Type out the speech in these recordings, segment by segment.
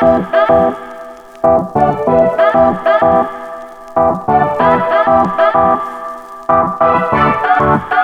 Thank you.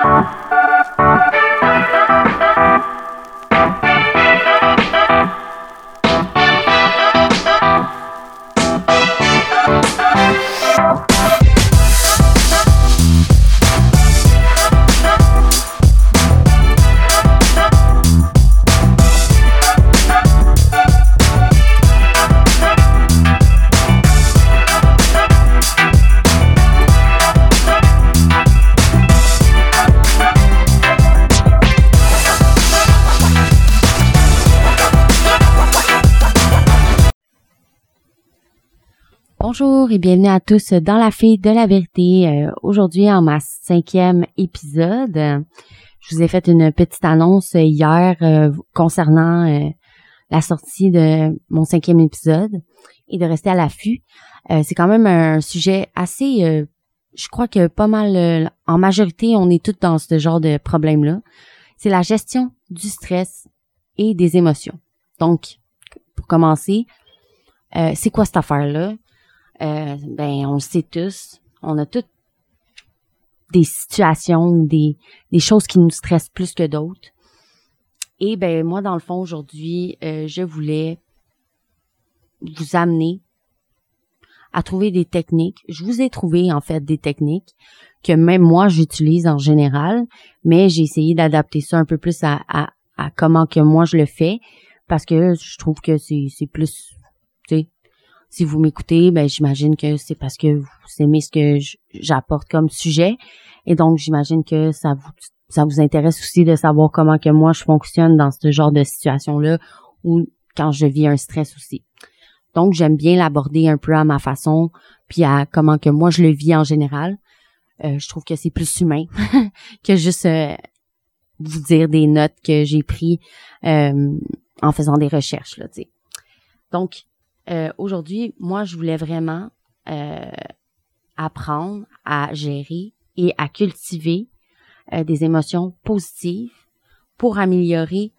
Bonjour et bienvenue à tous dans la fille de la vérité. Euh, aujourd'hui, en ma cinquième épisode, je vous ai fait une petite annonce hier euh, concernant euh, la sortie de mon cinquième épisode et de rester à l'affût. C'est quand même un sujet assez, je crois que pas mal, en majorité, on est tous dans ce genre de problème-là. C'est la gestion du stress et des émotions. Donc, pour commencer, c'est quoi cette affaire-là? Euh, ben on le sait tous, on a toutes des situations, des, des choses qui nous stressent plus que d'autres. Et ben moi, dans le fond, aujourd'hui, euh, je voulais vous amener à trouver des techniques. Je vous ai trouvé en fait des techniques que même moi j'utilise en général, mais j'ai essayé d'adapter ça un peu plus à, à, à, comment que moi je le fais parce que je trouve que c'est, plus, si vous m'écoutez, ben j'imagine que c'est parce que vous aimez ce que j'apporte comme sujet. Et donc, j'imagine que ça vous ça vous intéresse aussi de savoir comment que moi je fonctionne dans ce genre de situation-là ou quand je vis un stress aussi. Donc, j'aime bien l'aborder un peu à ma façon, puis à comment que moi je le vis en général. Euh, je trouve que c'est plus humain que juste euh, vous dire des notes que j'ai pris euh, en faisant des recherches là. Donc, euh, aujourd'hui, moi, je voulais vraiment euh, apprendre à gérer et à cultiver euh, des émotions positives pour améliorer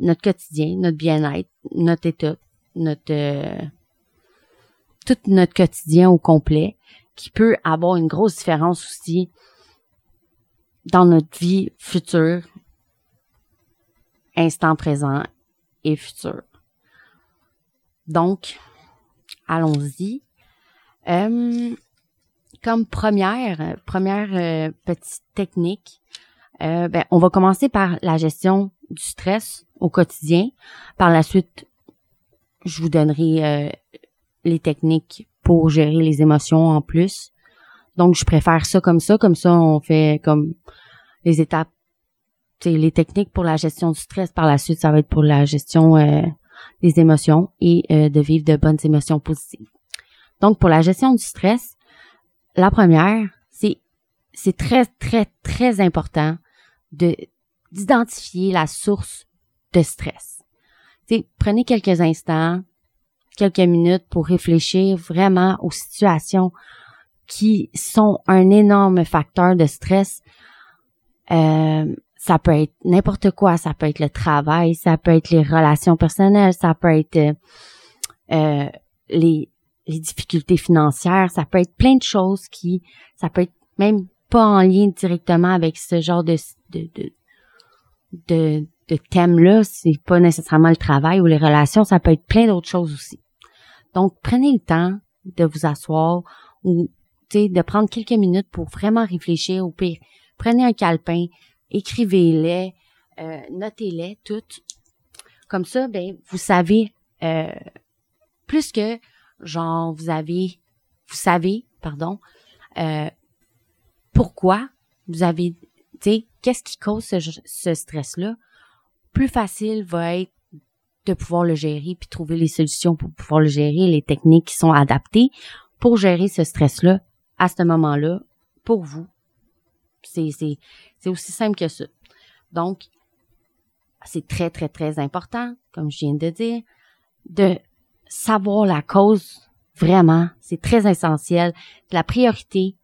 notre quotidien, notre bien-être, notre état, notre tout notre quotidien au complet, qui peut avoir une grosse différence aussi dans notre vie future, instant présent et futur. Donc, allons-y. Euh, comme première, première euh, petite technique, euh, ben, on va commencer par la gestion du stress au quotidien. Par la suite, je vous donnerai les techniques pour gérer les émotions en plus. Donc, je préfère ça comme ça. Comme ça, on fait comme les étapes, les techniques pour la gestion du stress. Par la suite, ça va être pour la gestion des émotions et euh, de vivre de bonnes émotions positives. Donc, pour la gestion du stress, la première, c'est c'est très très très important de d'identifier la source de stress. T'sais, prenez quelques instants, quelques minutes pour réfléchir vraiment aux situations qui sont un énorme facteur de stress. Euh, ça peut être n'importe quoi, ça peut être le travail, ça peut être les relations personnelles, ça peut être euh, euh, les, les difficultés financières, ça peut être plein de choses qui, ça peut être même pas en lien directement avec ce genre de de de, de, thème-là, c'est pas nécessairement le travail ou les relations, ça peut être plein d'autres choses aussi. Donc, prenez le temps de vous asseoir ou de prendre quelques minutes pour vraiment réfléchir. Au pire. Prenez un calepin, écrivez-les, euh, notez-les toutes. Comme ça, ben, vous savez, euh, plus que, genre, vous avez, vous savez, pardon, euh, pourquoi vous avez, tu sais, qu'est-ce qui cause ce, stress-là, plus facile va être de pouvoir le gérer puis trouver les solutions pour pouvoir le gérer, les techniques qui sont adaptées pour gérer ce stress-là à ce moment-là pour vous. C'est, c'est, c'est aussi simple que ça. Donc, c'est très, très, très important, comme je viens de dire, de savoir la cause vraiment. C'est très essentiel. La priorité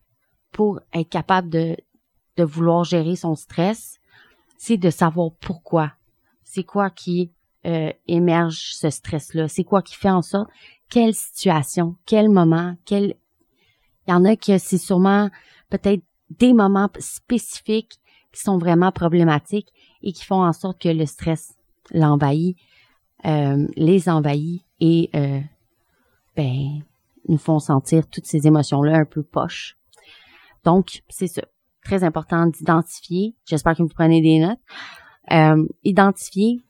pour être capable de, vouloir gérer son stress, c'est de savoir pourquoi. C'est quoi qui euh, émerge ce stress-là? C'est quoi qui fait en sorte? Quelle situation? Quel moment? Quel... Il y en a que c'est sûrement peut-être des moments spécifiques qui sont vraiment problématiques et qui font en sorte que le stress l'envahit, euh, les envahit et euh, ben nous font sentir toutes ces émotions-là un peu poches. Donc, c'est ça. Très important d'identifier. J'espère que vous prenez des notes. Euh, identifier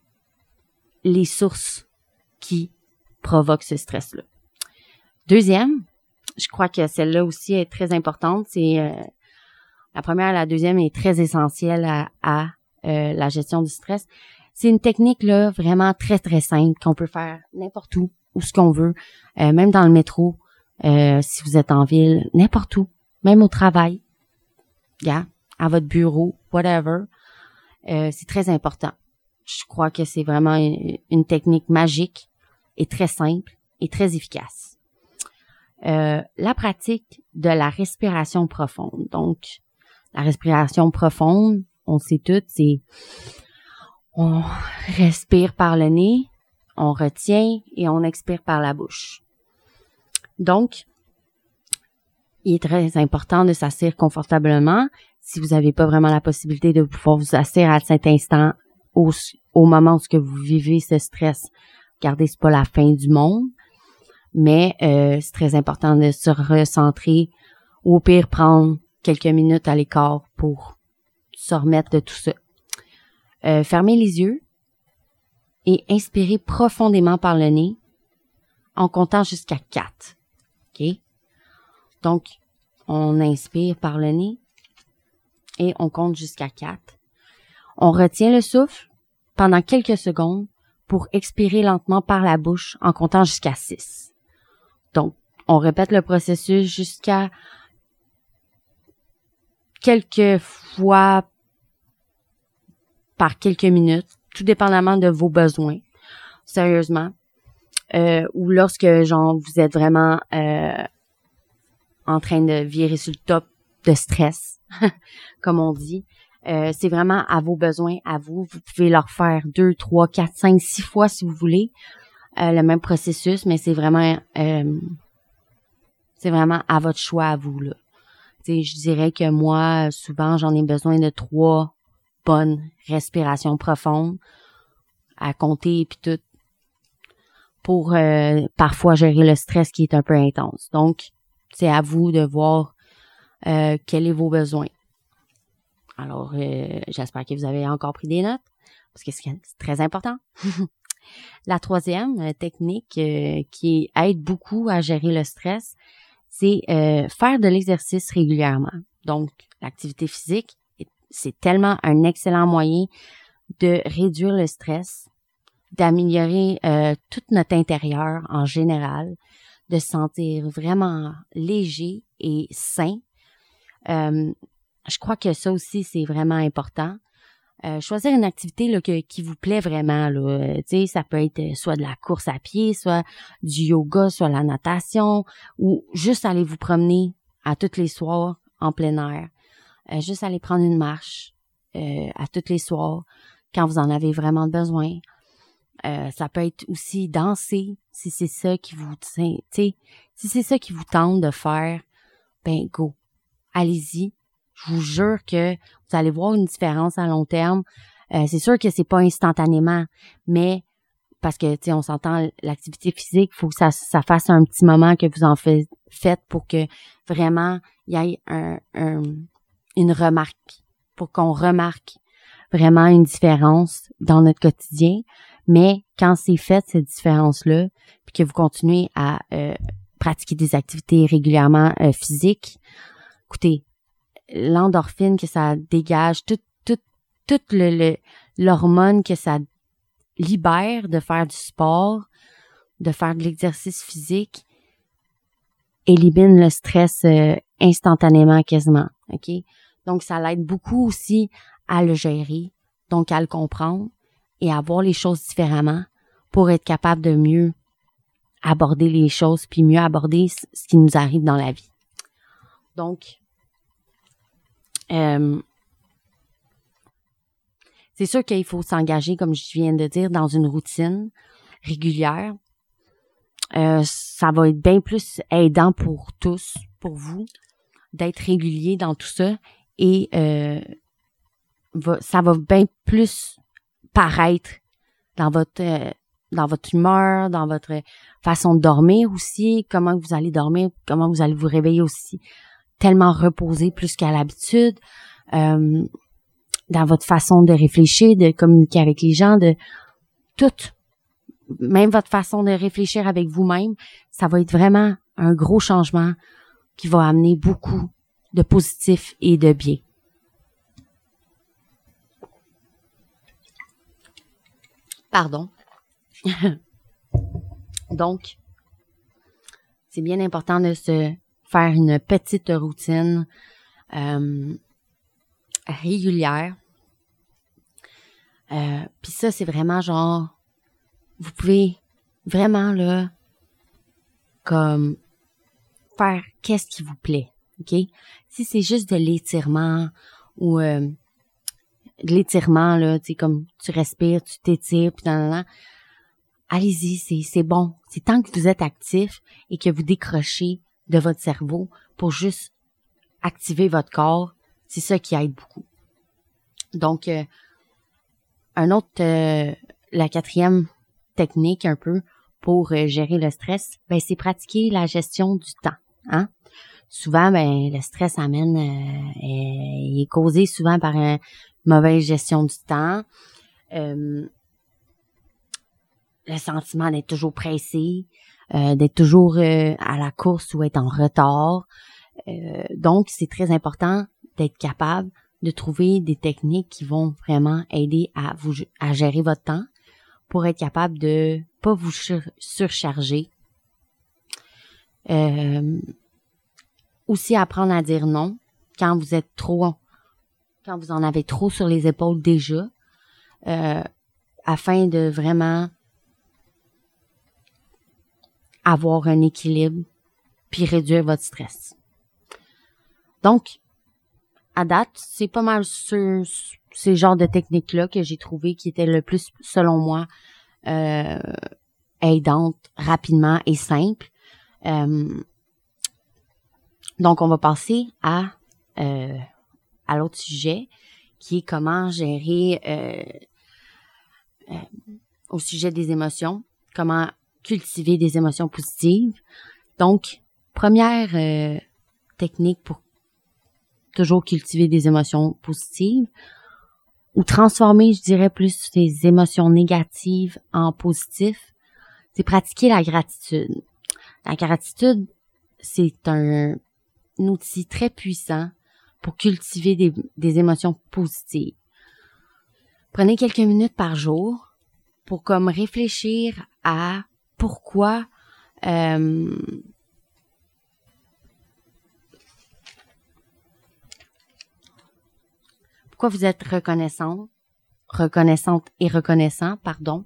les sources qui provoquent ce stress-là. Deuxième, je crois que celle-là aussi est très importante. C'est euh, la première et la deuxième est très essentielle à, euh, la gestion du stress. C'est une technique là vraiment très très simple qu'on peut faire n'importe où, où ce qu'on veut, euh, même dans le métro, si vous êtes en ville, n'importe où, même au travail, à votre bureau, whatever. c'est très important. Je crois que c'est vraiment une technique magique et très simple et très efficace. Euh, la pratique de la respiration profonde. Donc, la respiration profonde, on sait tout, c'est on respire par le nez, on retient et on expire par la bouche. Donc, il est très important de s'asseoir confortablement. Si vous n'avez pas vraiment la possibilité de pouvoir vous asseoir à cet instant au, moment où vous vivez ce stress, regardez, c'est pas la fin du monde mais euh, c'est très important de se recentrer ou au pire prendre quelques minutes à l'écart pour se remettre de tout ça. Euh, fermez les yeux et inspirez profondément par le nez en comptant jusqu'à 4. OK? Donc, on inspire par le nez et on compte jusqu'à 4. On retient le souffle pendant quelques secondes pour expirer lentement par la bouche en comptant jusqu'à 6. Donc, on répète le processus jusqu'à quelques fois par quelques minutes, tout dépendamment de vos besoins. Sérieusement. Euh, ou lorsque genre vous êtes vraiment euh, en train de virer sur le top de stress, comme on dit. Euh, c'est vraiment à vos besoins, à vous. Vous pouvez leur faire deux, trois, quatre, cinq, six fois si vous voulez. Euh, le même processus, mais c'est vraiment euh, c'est vraiment à votre choix à vous là. Sais, je dirais que moi, souvent, j'en ai besoin de trois bonnes respirations profondes à compter et puis tout pour euh, parfois gérer le stress qui est un peu intense. Donc, c'est à vous de voir euh, quels sont vos besoins. Alors, j'espère que vous avez encore pris des notes parce que c'est très important. La troisième euh, technique euh, qui aide beaucoup à gérer le stress, c'est euh, faire de l'exercice régulièrement. Donc, l'activité physique, c'est tellement un excellent moyen de réduire le stress, d'améliorer tout notre intérieur en général, de se sentir vraiment léger et sain. je crois que ça aussi, c'est vraiment important. Euh, choisir une activité là, qui vous plaît vraiment. Là. Euh, ça peut être euh, soit de la course à pied, soit du yoga, soit la natation, ou juste aller vous promener à tous les soirs en plein air. juste aller prendre une marche à tous les soirs quand vous en avez vraiment besoin. ça peut être aussi danser si c'est ça qui vous si c'est ça qui vous tente de faire, ben go. Allez-y, je vous jure que vous allez voir une différence à long terme. Euh, c'est sûr que c'est pas instantanément, mais parce que tu sais, on s'entend l'activité physique, faut que ça, ça fasse un petit moment que vous en faites pour que vraiment il y ait un, une remarque, pour qu'on remarque vraiment une différence dans notre quotidien. Mais quand c'est fait cette différence-là, puis que vous continuez à euh, pratiquer des activités régulièrement euh, physiques, écoutez, l'endorphine que ça dégage, toute tout, tout le, l'hormone que ça libère de faire du sport, de faire de l'exercice physique, élimine le stress euh, instantanément quasiment. OK? Donc, ça l'aide beaucoup aussi à le gérer, donc à le comprendre et à voir les choses différemment pour être capable de mieux aborder les choses puis mieux aborder ce qui nous arrive dans la vie. Donc, euh, C'est sûr qu'il faut s'engager, comme je viens de dire, dans une routine régulière. Euh, ça va être bien plus aidant pour tous, pour vous, d'être régulier dans tout ça et euh, ça va bien plus paraître dans votre dans votre humeur, dans votre façon de dormir aussi, comment vous allez dormir, comment vous allez vous réveiller aussi, tellement reposé plus qu'à l'habitude, euh, dans votre façon de réfléchir, de communiquer avec les gens, de tout, même votre façon de réfléchir avec vous-même, ça va être vraiment un gros changement qui va amener beaucoup de positif et de bien. Pardon. Donc, c'est bien important de se faire une petite routine euh, régulière. Euh, Puis ça, c'est vraiment genre, vous pouvez vraiment là, comme faire qu'est-ce qui vous plaît, ok? Si c'est juste de l'étirement ou euh, de l'étirement là, tu comme tu respires, tu t'étires, puis allez-y, c'est bon. C'est tant que vous êtes actif et que vous décrochez de votre cerveau pour juste activer votre corps, c'est ça qui aide beaucoup. Donc euh, un autre euh, la quatrième technique un peu pour euh, gérer le stress, ben c'est pratiquer la gestion du temps. Hein? Souvent, ben le stress amène, euh, est, causé souvent par une mauvaise gestion du temps, le sentiment d'être toujours pressé, euh, d'être toujours euh, à la course ou être en retard. donc, c'est très important d'être capable de trouver des techniques qui vont vraiment aider à vous à gérer votre temps pour être capable de pas vous surcharger. Euh, aussi apprendre à dire non quand vous êtes trop, quand vous en avez trop sur les épaules déjà, euh, afin de vraiment avoir un équilibre puis réduire votre stress. Donc, à date, c'est pas mal sur ces genres de techniques-là que j'ai trouvé qui étaient le plus, selon moi, euh, aidantes rapidement et simples. Euh, donc, on va passer à, euh, à l'autre sujet, qui est comment gérer euh, au sujet des émotions, comment cultiver des émotions positives. Donc, première euh, technique pour toujours cultiver des émotions positives ou transformer, je dirais, plus des émotions négatives en positives, c'est pratiquer la gratitude. La gratitude, c'est un, outil très puissant pour cultiver des, des émotions positives. Prenez quelques minutes par jour pour comme réfléchir à pourquoi euh, pourquoi vous êtes reconnaissant, reconnaissante et reconnaissant, pardon,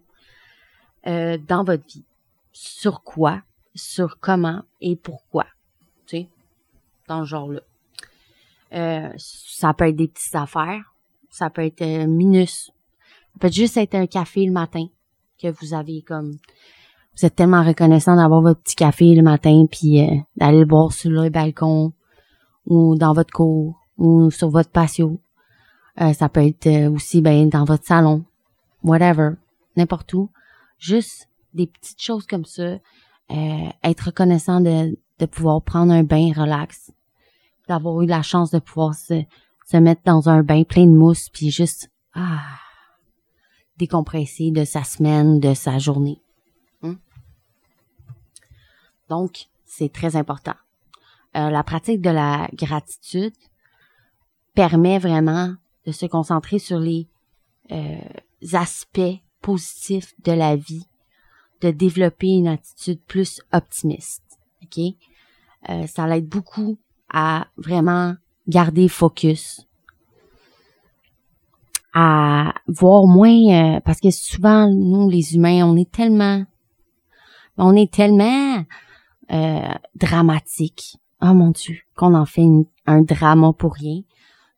euh, dans votre vie? Sur quoi, sur comment et pourquoi? Tu dans le genre-là. Euh, ça peut être des petites affaires. Ça peut être minus. Ça peut juste être un café le matin que vous avez comme vous êtes tellement reconnaissant d'avoir votre petit café le matin puis euh, d'aller le boire sur le balcon ou dans votre cour ou sur votre patio. Euh, ça peut être aussi ben dans votre salon, whatever, n'importe où. Juste des petites choses comme ça. être reconnaissant de, de pouvoir prendre un bain relax, d'avoir eu la chance de pouvoir se, se mettre dans un bain plein de mousse, puis juste ah, décompresser de sa semaine, de sa journée. Donc, c'est très important. Euh, la pratique de la gratitude permet vraiment de se concentrer sur les euh, aspects positifs de la vie, de développer une attitude plus optimiste. OK? Euh, ça l'aide beaucoup à vraiment garder focus, à voir moins, parce que souvent, nous, les humains, on est tellement, on est tellement euh, dramatique. Oh mon Dieu, qu'on en fait un drama pour rien.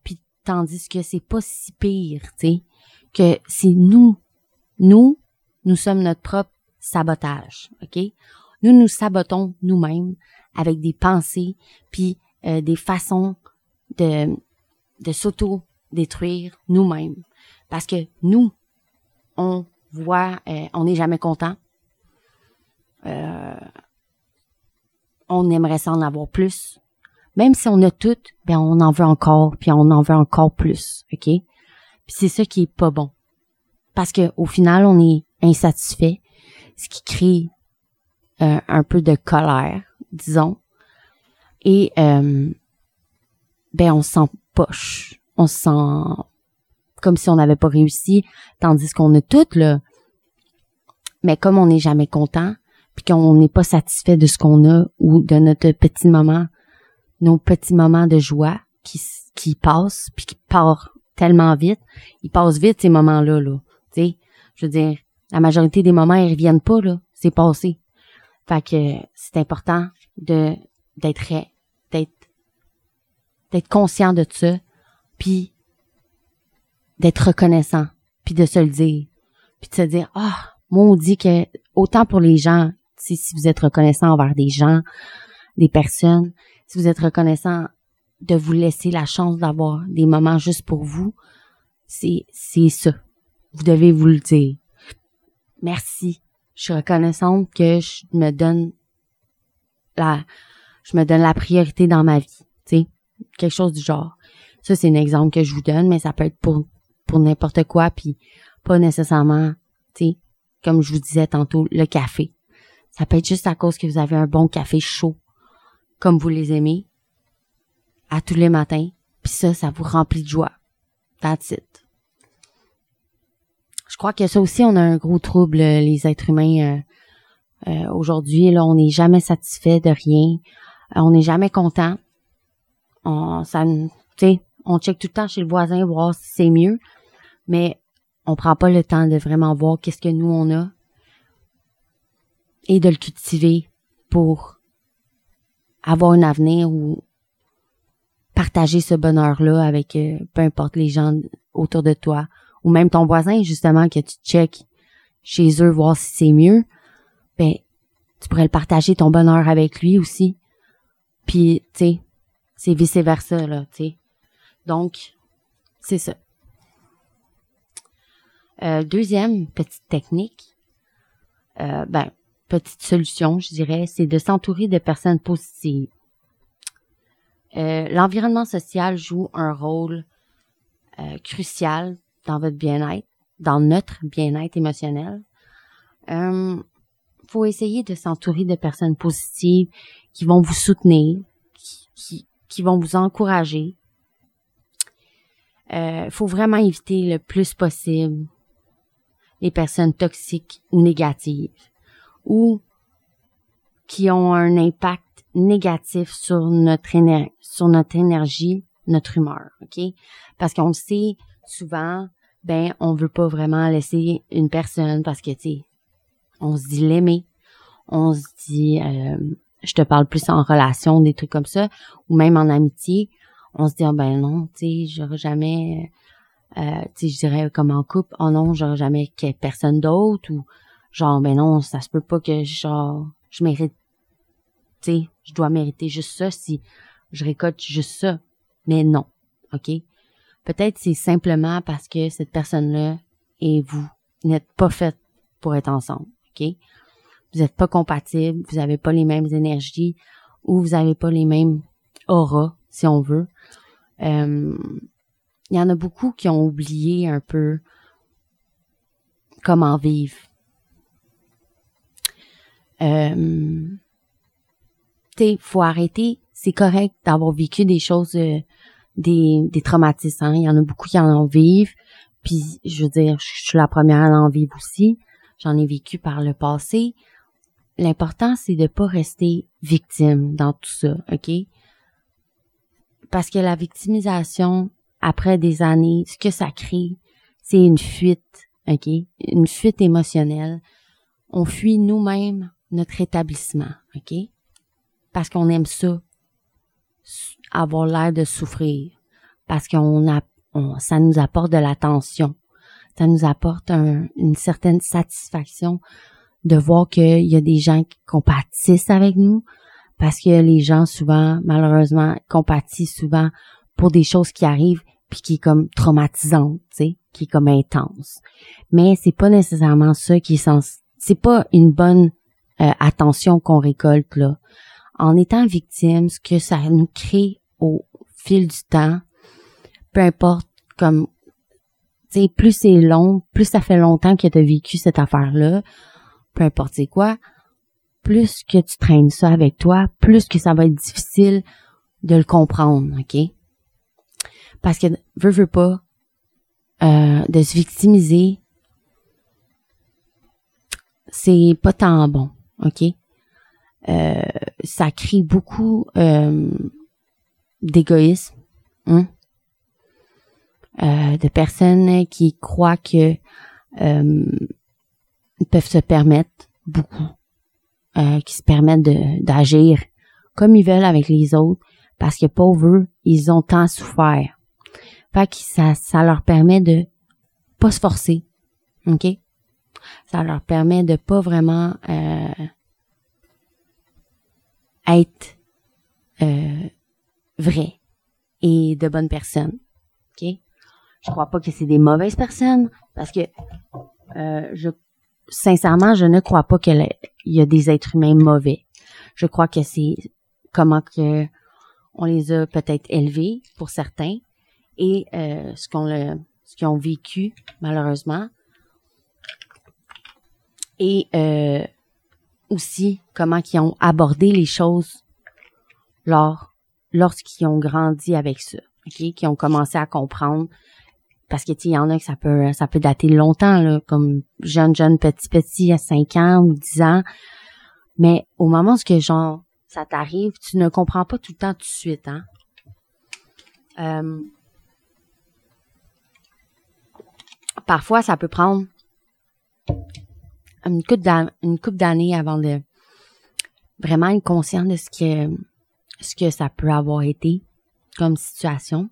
Puis tandis que c'est pas si pire, tu sais, que c'est nous, nous, nous sommes notre propre sabotage, ok? Nous nous sabotons nous-mêmes avec des pensées puis euh, des façons de de s'auto-détruire nous-mêmes parce que nous on voit euh, on n'est jamais content euh, on aimerait s'en avoir plus même si on a tout ben on en veut encore puis on en veut encore plus ok? Puis c'est ça qui est pas bon parce que au final on est insatisfait ce qui crée euh, un peu de colère disons et euh, ben on se sent poche. On se sent comme si on n'avait pas réussi, tandis qu'on a tout là. Mais comme on n'est jamais content, puis qu'on n'est pas satisfait de ce qu'on a ou de notre petit moment, nos petits moments de joie qui qui passent puis qui partent tellement vite, ils passent vite ces moments-là là. Tu sais, je veux dire, la majorité des moments ils reviennent pas là, c'est passé. Fait que c'est important de d'être d'être d'être conscient de ça, puis d'être reconnaissant, puis de se le dire, puis de se dire ah, moi on dit que autant pour les gens, si vous êtes reconnaissant envers des gens, des personnes, si vous êtes reconnaissant de vous laisser la chance d'avoir des moments juste pour vous, c'est c'est ça. Vous devez vous le dire. Merci. Je suis reconnaissante que je me donne la je me donne la priorité dans ma vie, tu quelque chose du genre. Ça c'est un exemple que je vous donne, mais ça peut être pour pour n'importe quoi puis pas nécessairement, tu comme je vous disais tantôt, le café. Ça peut être juste à cause que vous avez un bon café chaud comme vous les aimez à tous les matins, puis ça ça vous remplit de joie. That's it. Je crois que ça aussi on a un gros trouble les êtres humains euh, euh, aujourd'hui là, on n'est jamais satisfait de rien. Euh, on n'est jamais content. On, ça, on check tout le temps chez le voisin voir si c'est mieux, mais on prend pas le temps de vraiment voir qu'est-ce que nous on a et de le cultiver pour avoir un avenir ou partager ce bonheur-là avec euh, peu importe les gens autour de toi ou même ton voisin justement que tu check chez eux voir si c'est mieux, ben tu pourrais le partager ton bonheur avec lui aussi. Puis, tu sais, c'est vice-versa, là, tu sais. Donc, c'est ça. Euh, deuxième petite technique, euh, ben, petite solution, je dirais, c'est de s'entourer de personnes positives. Euh, L'environnement social joue un rôle euh, crucial dans votre bien-être, dans notre bien-être émotionnel. Euh, faut essayer de s'entourer de personnes positives qui vont vous soutenir, qui, vont vous encourager. Euh, faut vraiment éviter le plus possible les personnes toxiques ou négatives ou qui ont un impact négatif sur notre énergie, sur notre énergie, notre humeur, ok? Parce qu'on le sait souvent, ben on veut pas vraiment laisser une personne parce que tu sais, on se dit l'aimer, on se dit euh, je te parle plus en relation, des trucs comme ça, ou même en amitié, on se dit, ah, ben non, tu sais, j'aurais jamais, euh, tu sais, je dirais comme en couple, oh non, j'aurais jamais personne d'autre, ou genre, ben non, ça se peut pas que, genre, je mérite, tu sais, je dois mériter juste ça si je récolte juste ça. Mais non, OK? Peut-être c'est simplement parce que cette personne-là et vous n'êtes pas faites pour être ensemble, OK? vous n'êtes pas compatibles, vous n'avez pas les mêmes énergies ou vous n'avez pas les mêmes auras, si on veut. Euh, il y en a beaucoup qui ont oublié un peu comment vivre. Euh, tu faut arrêter. C'est correct d'avoir vécu des choses, euh, des, des traumatismes. Hein. Il y en a beaucoup qui en vivent. Puis, je veux dire, je suis la première à en vivre aussi. J'en ai vécu par le passé l'important, c'est de pas rester victime dans tout ça, OK? Parce que la victimisation, après des années, ce que ça crée, c'est une fuite, OK? Une fuite émotionnelle. On fuit nous-mêmes notre établissement, OK? Parce qu'on aime ça, avoir l'air de souffrir. Parce qu'on a, ça nous apporte de l'attention. ça nous apporte une certaine satisfaction de voir qu'il y a des gens qui compatissent avec nous parce que les gens souvent, malheureusement, compatissent souvent pour des choses qui arrivent puis qui est comme traumatisante, tu sais, qui est comme intense. Mais c'est pas nécessairement ça qui est sens c'est pas une bonne euh, attention qu'on récolte là. En étant victime, ce que ça nous crée au fil du temps, peu importe comme tu sais plus c'est long, plus ça fait longtemps que tu as vécu cette affaire-là, peu importe c'est quoi, plus que tu traînes ça avec toi, plus que ça va être difficile de le comprendre, OK? Parce que, veux, veux pas, euh, de se victimiser, c'est pas tant bon, OK? Euh, ça crée beaucoup euh, d'égoïsme, hein? de personnes qui croient que peuvent se permettre beaucoup, qui se permettent d'agir comme ils veulent avec les autres, parce que pauvres, ils ont tant souffert. Fait que ça, ça leur permet de pas se forcer. OK? Ça leur permet de pas vraiment euh, être euh, vrai et de bonnes personnes. OK? Je crois pas que c'est des mauvaises personnes parce que euh, je sincèrement, je ne crois pas qu'il y a des êtres humains mauvais. Je crois que c'est comment que on les a peut-être élevés pour certains et euh, ce qu'on ce qu'ils ont vécu malheureusement et euh, aussi comment ils ont abordé les choses lors lorsqu'ils ont grandi avec ça, ok, qui ont commencé à comprendre. Parce que il y en a que ça peut ça peut dater longtemps là, comme jeune jeune petit petit à 5 ans ou 10 ans, mais au moment où que genre ça t'arrive, tu ne comprends pas tout le temps tout de suite, hein. Euh, parfois, ça peut prendre une coupe d'années avant de vraiment être conscient de ce que, ce que ça peut avoir été comme situation.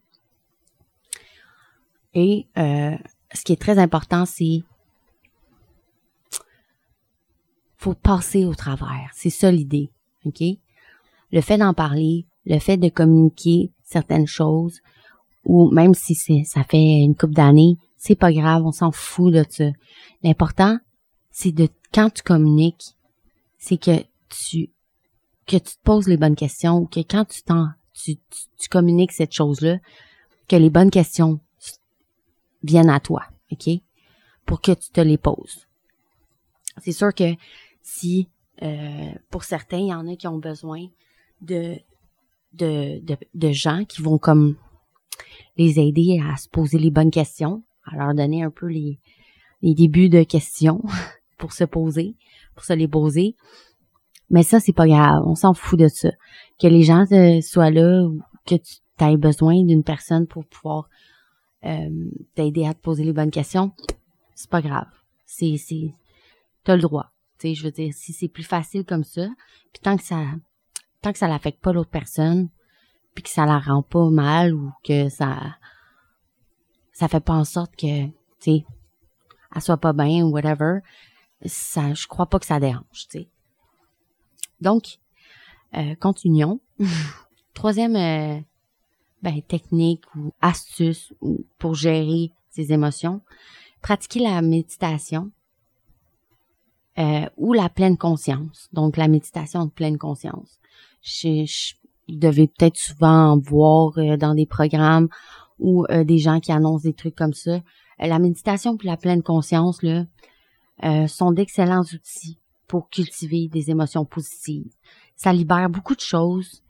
Et euh, ce qui est très important, c'est faut passer au travers. C'est ça l'idée, ok? Le fait d'en parler, le fait de communiquer certaines choses, ou même si ça fait une coupe d'années, c'est pas grave, on s'en fout de ça. L'important, c'est de quand tu communiques, c'est que tu que tu te poses les bonnes questions ou que quand tu t'en communiques cette chose-là, que les bonnes questions viennent à toi, ok, pour que tu te les poses. C'est sûr que si euh, pour certains, il y en a qui ont besoin de de, de, de gens qui vont comme les aider à se poser les bonnes questions, à leur donner un peu les, les débuts de questions pour se poser, pour se les poser. Mais ça, c'est pas grave. On s'en fout de ça. Que les gens euh, soient là ou que tu aies besoin d'une personne pour pouvoir euh, t'aider à te poser les bonnes questions, c'est pas grave. C'est, c'est, t'as le droit. Je veux dire, si c'est plus facile comme ça, puis tant que ça, tant que ça l'affecte pas l'autre personne, puis que ça la rend pas mal ou que ça, ça fait pas en sorte que, tu sais, elle soit pas bien ou whatever, ça, je crois pas que ça dérange, tu sais. Donc, euh, continuons. Troisième euh, ben, technique ou astuce pour gérer ses émotions, pratiquer la méditation euh, ou la pleine conscience. Donc, la méditation de pleine conscience. Je, je devais peut-être souvent voir euh, dans des programmes ou des gens qui annoncent des trucs comme ça. La méditation puis la pleine conscience là euh, sont d'excellents outils pour cultiver des émotions positives. Ça libère beaucoup de choses,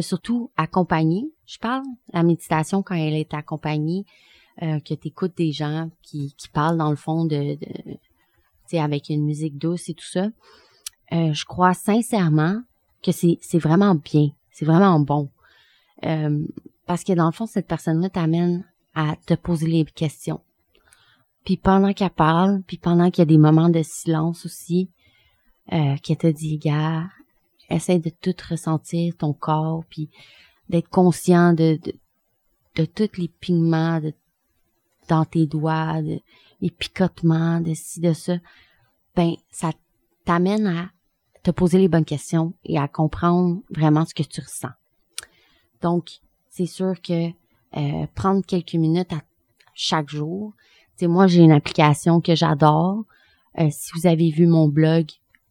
surtout accompagné. Je parle la méditation quand elle est accompagnée, que tu écoutes des gens qui, qui parlent dans le fond de, de avec une musique douce et tout ça. je crois sincèrement que c'est c'est vraiment bien, c'est vraiment bon. Parce que dans le fond, cette personne-là t'amène à te poser les questions. Puis pendant qu'elle parle, puis pendant qu'il y a des moments de silence aussi, euh, qu'elle te dit, gars, essaie de tout ressentir ton corps, puis d'être conscient de, de, de tous les pigments de, dans tes doigts. il des picotements, de ci, de ça, ben, ça t'amène à te poser les bonnes questions et à comprendre vraiment ce que tu ressens. Donc, c'est sûr que euh, prendre quelques minutes à chaque jour. C'est moi, j'ai une application que j'adore. Euh, si vous avez vu mon blog,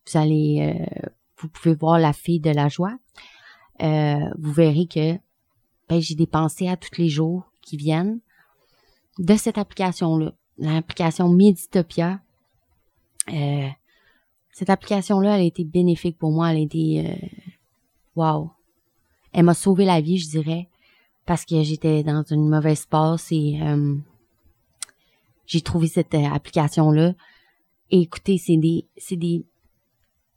vous allez, euh, vous pouvez voir la fille de la joie. vous verrez que ben, j'ai des pensées à tous les jours qui viennent de cette application-là, l'application Meditopia. cette application-là, elle a été bénéfique pour moi. Elle a été, wow, elle m'a sauvé la vie, je dirais, parce que j'étais dans une mauvaise passe et euh, j'ai trouvé cette euh, application-là. Et écoutez, c'est des, c'est des,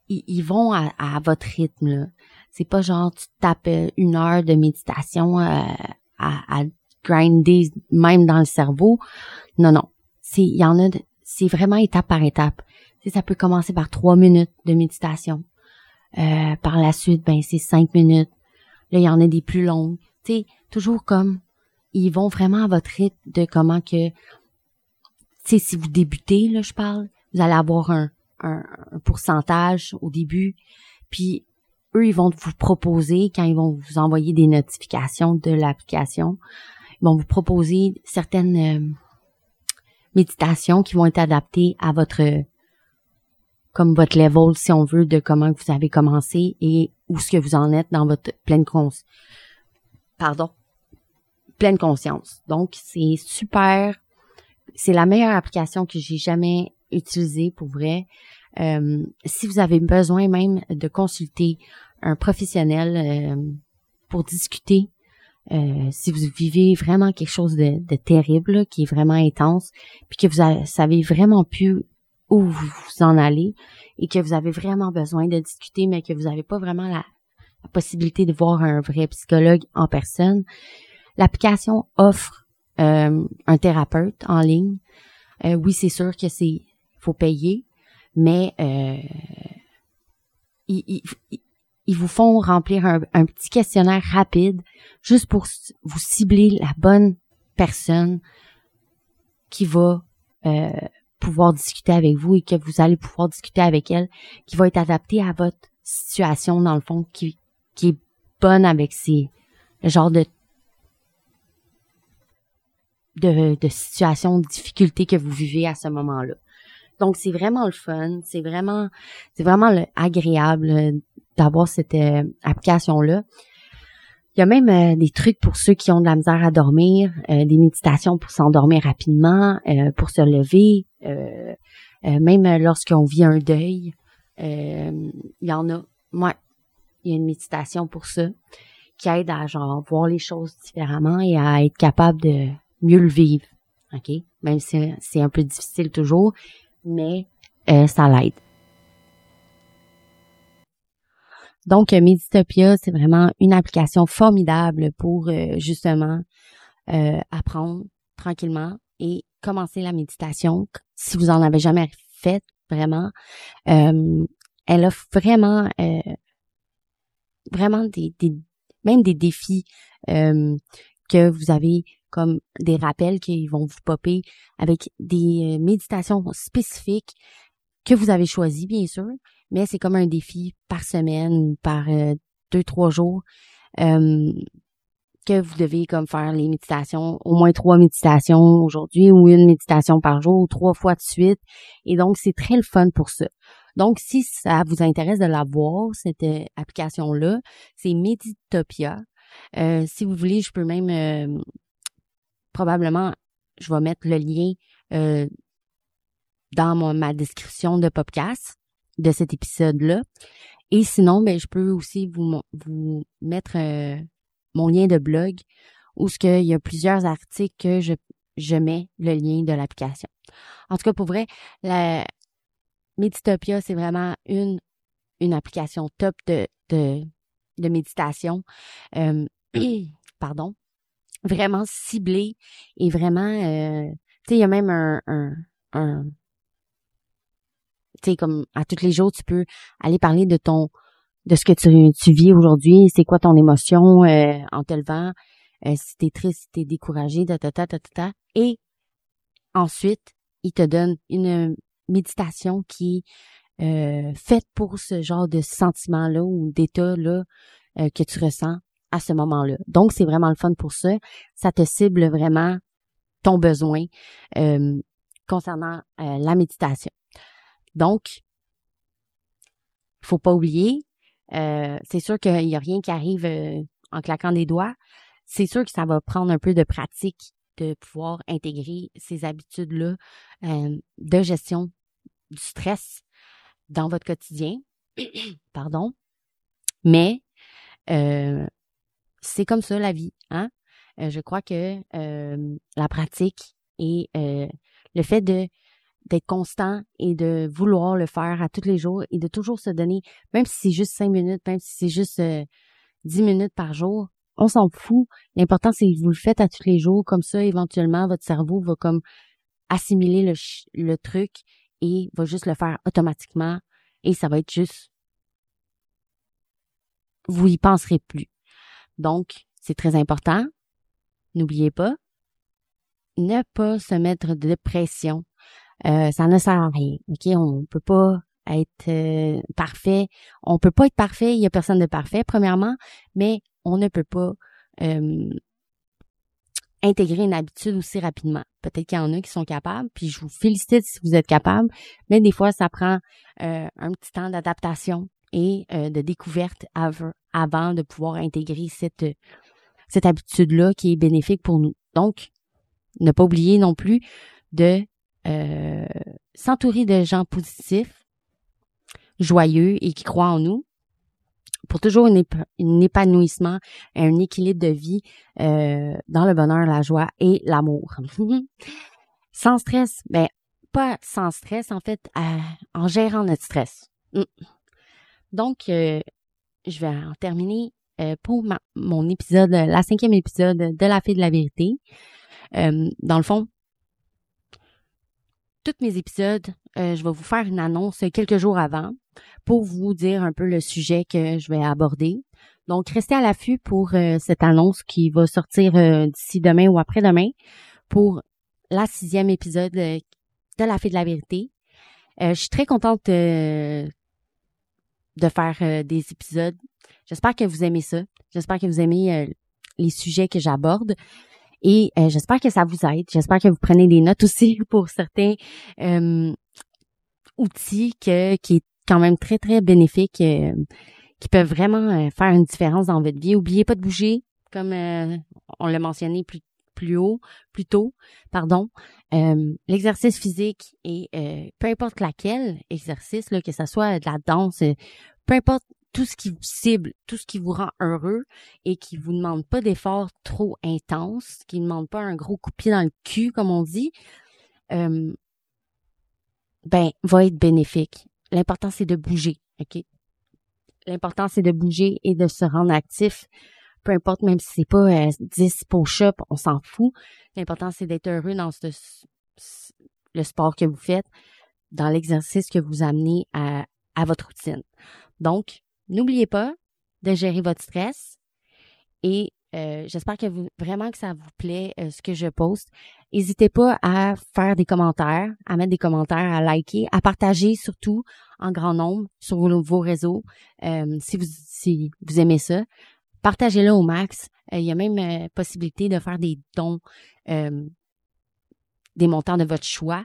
ils, vont à, votre rythme. Là. C'est pas genre tu tapes euh, une heure de méditation à, à grinder même dans le cerveau. Non, non. C'est, il y en a, c'est vraiment étape par étape. Ça peut commencer par trois minutes de méditation. par la suite, ben c'est cinq minutes. Là, il y en a des plus longues. Tu sais, toujours comme ils vont vraiment à votre rythme de comment que sais si vous débutez là je parle vous allez avoir un, un, pourcentage au début puis eux ils vont vous proposer quand ils vont vous envoyer des notifications de l'application ils vont vous proposer certaines euh, méditations qui vont être adaptées à votre comme votre level si on veut de comment vous avez commencé et où ce que vous en êtes dans votre pleine conscience pardon pleine conscience. Donc, c'est super. C'est la meilleure application que j'ai jamais utilisée pour vrai. Euh, si vous avez besoin même de consulter un professionnel euh, pour discuter, euh, si vous vivez vraiment quelque chose de, terrible, qui est vraiment intense, puis que vous savez vraiment plus où vous, en allez et que vous avez vraiment besoin de discuter, mais que vous n'avez pas vraiment la possibilité de voir un vrai psychologue en personne, L'application offre euh, un thérapeute en ligne. Euh, oui, c'est sûr que c'est faut payer, mais euh, ils, vous font remplir un, petit questionnaire rapide juste pour vous cibler la bonne personne qui va pouvoir discuter avec vous et que vous allez pouvoir discuter avec elle, qui va être adaptée à votre situation dans le fond, qui, qui est bonne avec ces le genre de de, situations, de difficultés que vous vivez à ce moment-là. Donc c'est vraiment le fun, c'est vraiment c'est vraiment le, agréable euh, d'avoir cette euh, application là. Il y a même euh, des trucs pour ceux qui ont de la misère à dormir, des méditations pour s'endormir rapidement, pour se lever, même lorsqu'on vit un deuil. il y en a. Moi, il y a une méditation pour ça qui aide à genre voir les choses différemment et à être capable de mieux le vivre. OK? Même si c'est un peu difficile toujours, mais euh, ça l'aide. Donc, Meditopia, c'est vraiment une application formidable pour euh, justement euh, apprendre tranquillement et commencer la méditation. Si vous en avez jamais fait, vraiment, elle offre vraiment, vraiment des, même des défis que vous avez comme des rappels qui vont vous popper avec des euh, méditations spécifiques que vous avez choisies, bien sûr, mais c'est comme un défi par semaine par euh, deux, trois jours euh, que vous devez comme faire les méditations, au moins trois méditations aujourd'hui ou une méditation par jour ou trois fois de suite. Et donc, c'est très le fun pour ça. Donc, si ça vous intéresse de la voir, cette application-là, c'est Meditopia. si vous voulez, je peux même probablement, je vais mettre le lien euh, dans ma description de podcast de cet épisode-là. Et sinon, ben, je peux aussi vous, vous mettre euh, mon lien de blog où ce qu'il y a plusieurs articles que je, je mets le lien de l'application. En tout cas, pour vrai, la Meditopia, c'est vraiment une, une application top de, de, de méditation. Euh, pardon vraiment ciblé et vraiment euh, tu sais il y a même un, tu sais comme à tous les jours tu peux aller parler de ton de ce que tu, vis aujourd'hui c'est quoi ton émotion euh, en te levant euh, si t'es triste si t'es découragé ta ta ta ta ta et ensuite il te donne une méditation qui est euh, faite pour ce genre de sentiment-là ou d'état-là euh, que tu ressens à ce moment-là. Donc, c'est vraiment le fun pour ça. Ça te cible vraiment ton besoin euh, concernant la méditation. Donc, faut pas oublier, c'est sûr qu'il n'y a rien qui arrive en claquant des doigts. C'est sûr que ça va prendre un peu de pratique de pouvoir intégrer ces habitudes-là euh, de gestion du stress dans votre quotidien. Pardon. Mais euh, c'est comme ça la vie. Hein? Euh, je crois que la pratique et le fait de d'être constant et de vouloir le faire à tous les jours et de toujours se donner, même si c'est juste cinq minutes, même si c'est juste dix minutes par jour, on s'en fout. L'important, c'est que vous le faites à tous les jours. Comme ça, éventuellement, votre cerveau va comme assimiler le, le truc et va juste le faire automatiquement. Et ça va être juste... Vous y penserez plus. Donc, c'est très important. N'oubliez pas, ne pas se mettre de pression. Euh, ça ne sert à rien. OK? On peut pas être euh, parfait. On peut pas être parfait. Il y a personne de parfait, premièrement. Mais on ne peut pas euh, intégrer une habitude aussi rapidement. Peut-être qu'il y en a qui sont capables, puis je vous félicite si vous êtes capable, mais des fois, ça prend un petit temps d'adaptation et euh, de découverte avant de pouvoir intégrer cette, cette habitude-là qui est bénéfique pour nous. Donc, ne pas oublier non plus de s'entourer de gens positifs, joyeux et qui croient en nous, pour toujours un, épanouissement, un équilibre de vie euh, dans le bonheur, la joie et l'amour. sans stress, ben pas sans stress, en fait, euh, en gérant notre stress. Mm. Donc, euh, je vais en terminer pour mon épisode, la cinquième épisode de La Fée de la Vérité. dans le fond, tous mes épisodes, je vais vous faire une annonce quelques jours avant pour vous dire un peu le sujet que je vais aborder. Donc, restez à l'affût pour euh, cette annonce qui va sortir euh, d'ici demain ou après-demain pour la sixième épisode euh, de La Fée de la Vérité. je suis très contente de faire des épisodes. J'espère que vous aimez ça. J'espère que vous aimez les sujets que j'aborde. Et j'espère que ça vous aide. J'espère que vous prenez des notes aussi pour certains outils que, qui est quand même très, très bénéfiques, euh, qui peuvent vraiment euh, faire une différence dans votre vie. Oubliez pas de bouger, comme euh, on l'a mentionné plus, plus haut, plus tôt, pardon. L'exercice physique et peu importe laquelle exercice, là, que ce soit de la danse, peu importe tout ce qui vous cible, tout ce qui vous rend heureux et qui vous demande pas d'efforts trop intenses, qui ne demande pas un gros coup de pied dans le cul, comme on dit, ben, va être bénéfique. L'important, c'est de bouger, OK? L'important, c'est de bouger et de se rendre actif. Peu importe, même si c'est pas 10 euh, push-ups, on s'en fout. L'important, c'est d'être heureux dans le sport que vous faites, dans l'exercice que vous amenez à, à votre routine. Donc, n'oubliez pas de gérer votre stress et euh, j'espère que vous, vraiment que ça vous plaît euh, ce que je poste. N'hésitez pas à faire des commentaires, à mettre des commentaires, à liker, à partager surtout en grand nombre sur vos, réseaux euh, si, vous, si vous aimez ça. Partagez-le au max. Il y a même possibilité de faire des dons, des montants de votre choix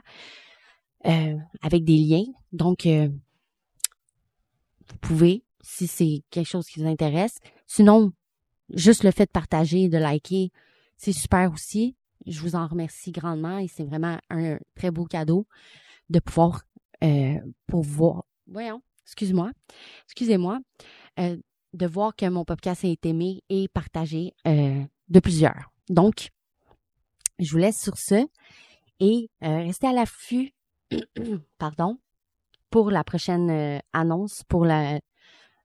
avec des liens. Donc, vous pouvez, si c'est quelque chose qui vous intéresse. Sinon, juste le fait de partager, de liker, c'est super aussi. Je vous en remercie grandement et c'est vraiment un très beau cadeau de pouvoir euh, pour voir. Voyons, excuse-moi, excusez-moi, euh, de voir que mon podcast est aimé et partagé euh, de plusieurs. Donc, je vous laisse sur ce et restez à l'affût, pardon, pour la prochaine annonce pour la,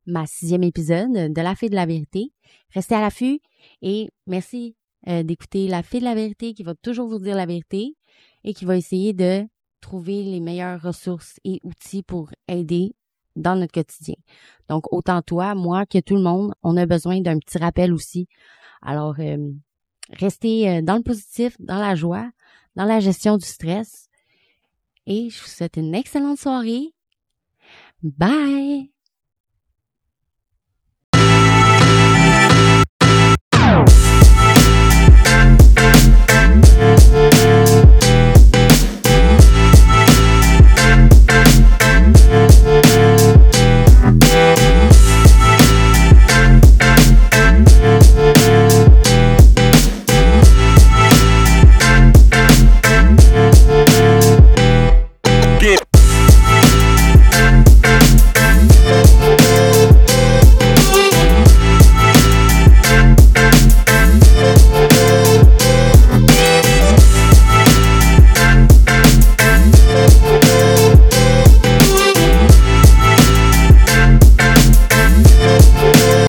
ma sixième épisode de La Fée de la Vérité. Restez à l'affût et merci euh, d'écouter La Fée de la Vérité qui va toujours vous dire la vérité et qui va essayer de trouver les meilleures ressources et outils pour aider dans notre quotidien. Donc, autant toi, moi que tout le monde, on a besoin d'un petit rappel aussi. Alors, euh, restez euh, dans le positif, dans la joie, dans la gestion du stress et je vous souhaite une excellente soirée. Bye!